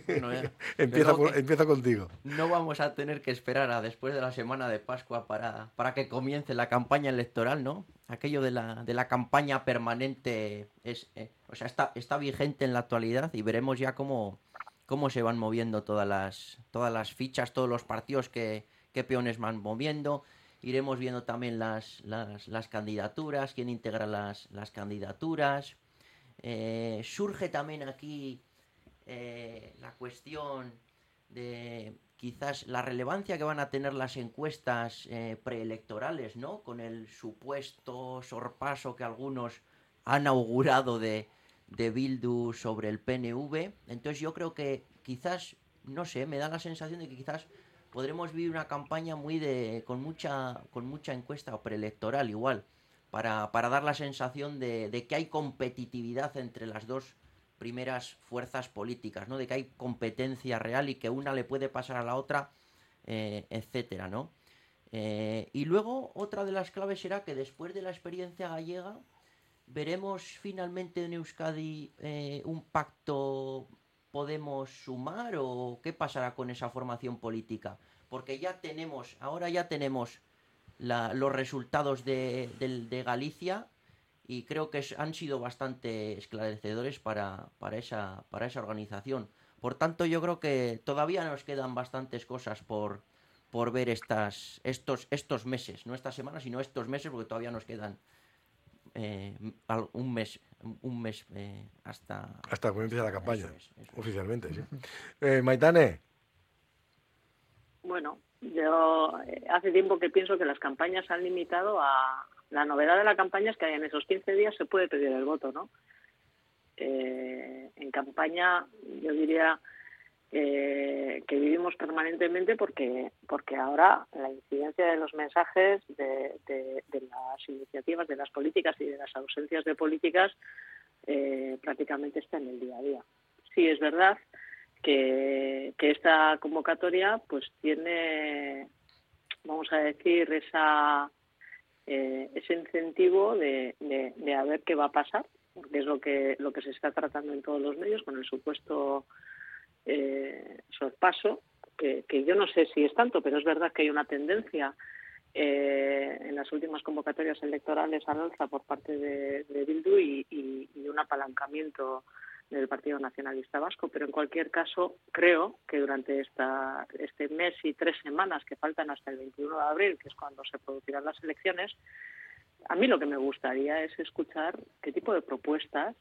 Bueno, [LAUGHS] empieza, Creo por- que empieza contigo. No vamos a tener que esperar a después de la semana de Pascua para, para que comience la campaña electoral, ¿no? Aquello de la, de la campaña permanente es, eh, o sea, está, está vigente en la actualidad y veremos ya cómo, cómo se van moviendo todas las, todas las fichas, todos los partidos que, qué peones van moviendo. Iremos viendo también las, las, las candidaturas, quién integra las, las candidaturas. Eh, surge también aquí eh, la cuestión de quizás la relevancia que van a tener las encuestas eh, preelectorales, ¿no? Con el supuesto sorpaso que algunos han augurado de, de Bildu sobre el PNV. Entonces yo creo que quizás, no sé, me da la sensación de que quizás podremos vivir una campaña muy de con mucha con mucha encuesta preelectoral igual para, para dar la sensación de, que hay competitividad entre las dos primeras fuerzas políticas, ¿no? De que hay competencia real y que una le puede pasar a la otra, eh, etcétera, ¿no? Eh, y luego otra de las claves será que después de la experiencia gallega veremos finalmente en Euskadi eh, un pacto podemos sumar o qué pasará con esa formación política porque ya tenemos ahora ya tenemos la- los resultados de, del- de Galicia y creo que es- han sido bastante esclarecedores para, para, esa, para esa organización. Por tanto, yo creo que todavía nos quedan bastantes cosas por, por ver estas, estos, estos meses, no esta semana, sino estos meses, porque todavía nos quedan eh, un mes, un mes eh, hasta... Hasta que empiece la campaña, Eso es, eso es. oficialmente, sí. Eh, Maitane, Bueno, yo eh, hace tiempo que pienso que las campañas han limitado a... La novedad de la campaña es que en esos 15 días se puede pedir el voto, ¿no? Eh, en campaña yo diría eh, que vivimos permanentemente porque porque ahora la incidencia de los mensajes de, de- de las iniciativas de las políticas y de las ausencias de políticas eh, prácticamente está en el día a día sí es verdad que, que esta convocatoria pues tiene vamos a decir esa eh, ese incentivo de, de, a ver qué va a pasar porque es lo que lo que se está tratando en todos los medios con el supuesto eh, sorpaso que, que yo no sé si es tanto pero es verdad que hay una tendencia eh, en las últimas convocatorias electorales al alza por parte de, Bildu y- y un apalancamiento del Partido Nacionalista Vasco, pero en cualquier caso creo que durante esta, este mes y tres semanas que faltan hasta el 21 de abril, que es cuando se producirán las elecciones, a mí lo que me gustaría es escuchar qué tipo de propuestas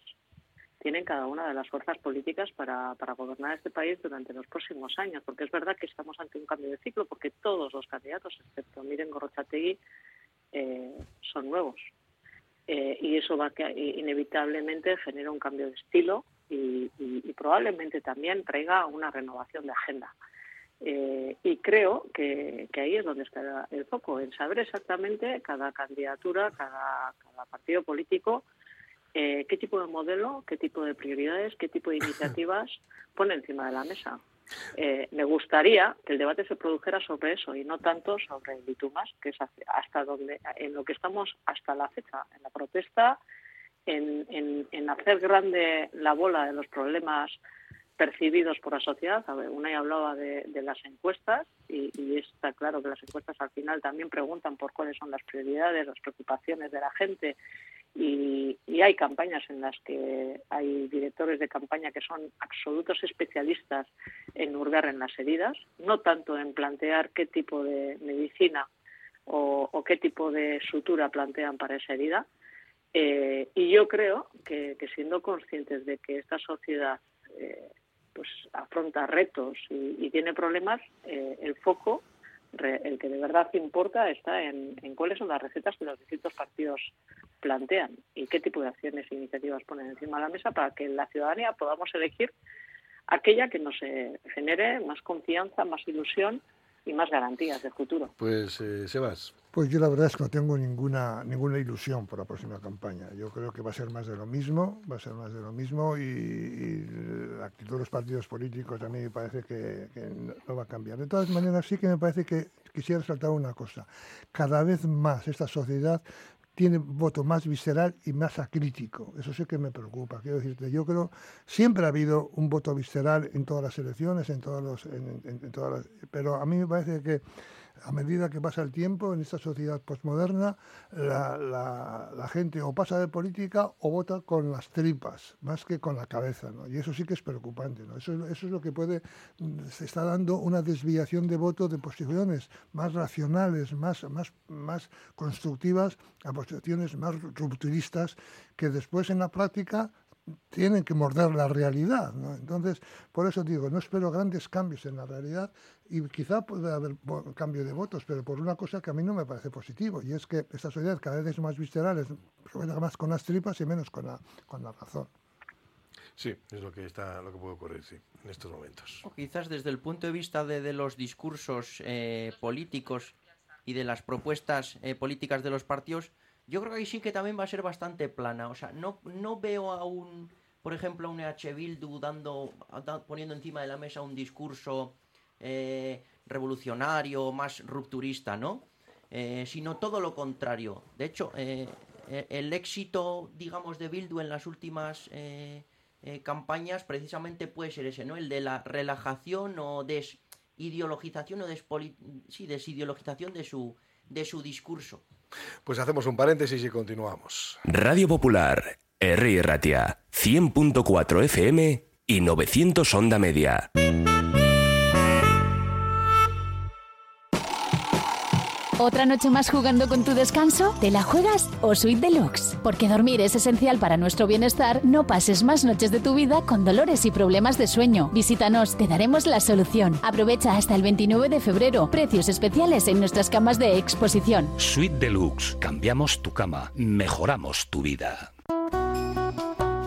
tienen cada una de las fuerzas políticas para, gobernar este país durante los próximos años, porque es verdad que estamos ante un cambio de ciclo, porque todos los candidatos, excepto Miren Gorrochategui, eh, son nuevos. Eh, y eso va que inevitablemente genera un cambio de estilo y, y- y probablemente también traiga una renovación de agenda. Eh, y creo que, que ahí es donde está el foco, en saber exactamente cada candidatura, cada, cada partido político, eh, qué tipo de modelo, qué tipo de prioridades, qué tipo de [LAUGHS] iniciativas pone encima de la mesa. Eh, me gustaría que el debate se produjera sobre eso y no tanto sobre el Itumas, que es hasta donde, en lo que estamos hasta la fecha, en la protesta, en, en- hacer grande la bola de los problemas percibidos por la sociedad. A ver, Unai hablaba de, de las encuestas y, está claro que las encuestas al final también preguntan por cuáles son las prioridades, las preocupaciones de la gente y, hay campañas en las que hay directores de campaña que son absolutos especialistas en hurgar en las heridas, no tanto en plantear qué tipo de medicina o qué tipo de sutura plantean para esa herida. Eh, y yo creo que, que siendo conscientes de que esta sociedad eh, pues afronta retos y, tiene problemas, eh, el foco, re- el que de verdad importa, está en, en cuáles son las recetas que los distintos partidos plantean y qué tipo de acciones e iniciativas ponen encima de la mesa para que la ciudadanía podamos elegir aquella que nos eh, genere más confianza, más ilusión y más garantías de futuro. pues eh, Sebas, Pues yo la verdad es que no tengo ninguna, ninguna ilusión por la próxima campaña. Yo creo que va a ser más de lo mismo, va a ser más de lo mismo y, y la actitud de los partidos políticos a mí me parece que, que no no va a cambiar. De todas maneras sí que me parece que quisiera resaltar una cosa. Cada vez más esta sociedad tiene voto más visceral y más acrítico. Eso sí que me preocupa. Quiero decirte, yo creo siempre ha habido un voto visceral en todas las elecciones, en todos los, en- todas las- pero a mí me parece que a medida que pasa el tiempo en esta sociedad postmoderna, la, gente o pasa de política o vota con las tripas, más que con la cabeza. ¿no? Y eso sí que es preocupante. ¿no? Eso, eso es lo que puede, mm, se está dando una desviación de voto de posiciones más racionales, más, más, más constructivas, a posiciones más rupturistas, que después en la práctica tienen que morder la realidad. ¿no? Entonces, por eso digo, no espero grandes cambios en la realidad y quizá pueda haber cambio de votos, pero por una cosa que a mí no me parece positivo, y es que esta sociedad cada vez es más visceral, es más con las tripas y menos con la, con la razón. sí, es lo que está, lo que puede ocurrir, sí, en estos momentos. O quizás desde el punto de vista de, de los discursos eh, políticos y de las propuestas eh, políticas de los partidos, yo creo que ahí sí que también va a ser bastante plana. O sea, no, no veo a un, por ejemplo, a un EH Bildu dando, da- poniendo encima de la mesa un discurso eh, revolucionario, más rupturista, ¿no? Eh, sino todo lo contrario. De hecho, eh, eh, el éxito, digamos, de Bildu en las últimas campañas precisamente puede ser ese, ¿no? El de la relajación o desideologización o despoli- sí, desideologización de su, de su discurso. Pues hacemos un paréntesis y continuamos. Radio Popular, R. Ratia, 100.4 FM y 900 Onda Media. ¿Otra noche más jugando con tu descanso? ¿Te la juegas o Suite Deluxe? Porque dormir es esencial para nuestro bienestar, no pases más noches de tu vida con dolores y problemas de sueño. Visítanos, te daremos la solución. Aprovecha hasta el 29 de febrero. Precios especiales en nuestras camas de exposición. Suite Deluxe. Cambiamos tu cama. Mejoramos tu vida.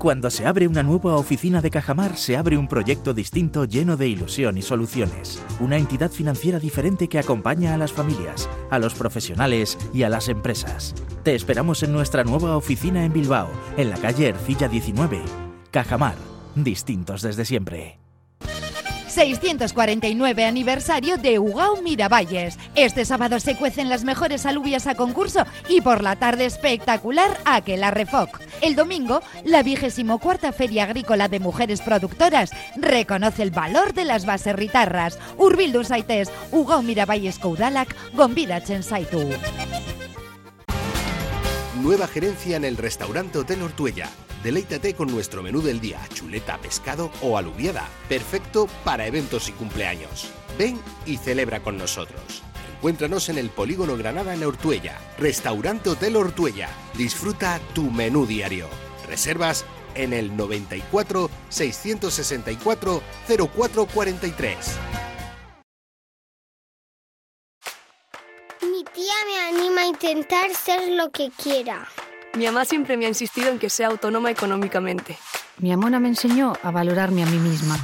Cuando se abre una nueva oficina de Cajamar, se abre un proyecto distinto lleno de ilusión y soluciones. Una entidad financiera diferente que acompaña a las familias, a los profesionales y a las empresas. Te esperamos en nuestra nueva oficina en Bilbao, en la calle Ercilla 19. Cajamar, distintos desde siempre. 649 aniversario de Ugao Miravalles. Este sábado se cuecen las mejores alubias a concurso y por la tarde espectacular Aquela Refoc. El domingo, la vigésimo cuarta Feria Agrícola de Mujeres Productoras reconoce el valor de las baserritarras. Urbildu Saites, Ugao Miravalles Koudalak, Gombida Chensaitu. Nueva gerencia en el restaurante Hotel Ortuella. Deleítate con nuestro menú del día, chuleta, pescado o alubiada. Perfecto para eventos y cumpleaños. Ven y celebra con nosotros. Encuéntranos en el Polígono Granada en Ortuella. Restaurante Hotel Ortuella. Disfruta tu menú diario. Reservas en el 94 664 0443. Mi tía me anima a intentar ser lo que quiera. Mi mamá siempre me ha insistido en que sea autónoma económicamente. Mi amona me enseñó a valorarme a mí misma.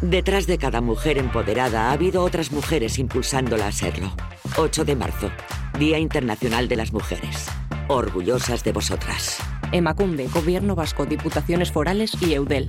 Detrás de cada mujer empoderada ha habido otras mujeres impulsándola a serlo. 8 de marzo, Día Internacional de las Mujeres. Orgullosas de vosotras. Emacunde, Gobierno Vasco, Diputaciones Forales y Eudel.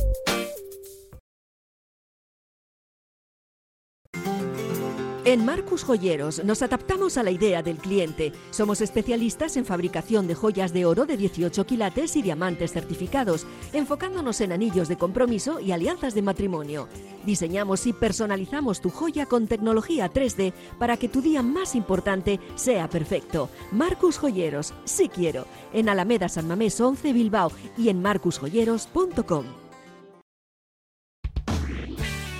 En Marcus Joyeros nos adaptamos a la idea del cliente. Somos especialistas en fabricación de joyas de oro de 18 quilates y diamantes certificados, enfocándonos en anillos de compromiso y alianzas de matrimonio. Diseñamos y personalizamos tu joya con tecnología 3D para que tu día más importante sea perfecto. Marcus Joyeros, sí quiero, en Alameda San Mamés 11 Bilbao y en marcusjoyeros.com.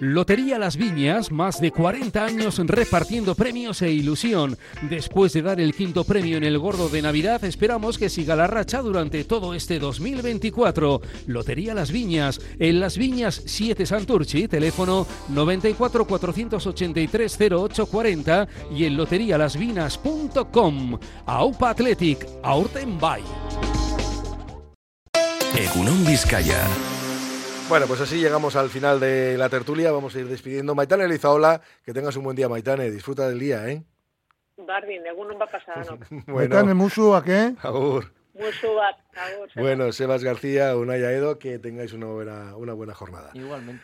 Lotería Las Viñas, más de 40 años repartiendo premios e ilusión. Después de dar el quinto premio en el gordo de Navidad, esperamos que siga la racha durante todo este 2024. Lotería Las Viñas, en Las Viñas 7 Santurchi, teléfono 94 483 0840 y en loterialasvinas.com. Aupa Athletic, Aurten Bay. Egunon Vizcaya. Bueno, pues así llegamos al final de la tertulia. Vamos a ir despidiendo. Maitane Elizaola, que tengas un buen día, Maitane. Disfruta del día, ¿eh? Bardin, egun va a pasar, ¿no? [LAUGHS] Maitane, musu, ¿a qué? Agur. Musu agur. Bueno, Sebas García, Unai Aedo, que tengáis una buena, una buena jornada. Igualmente.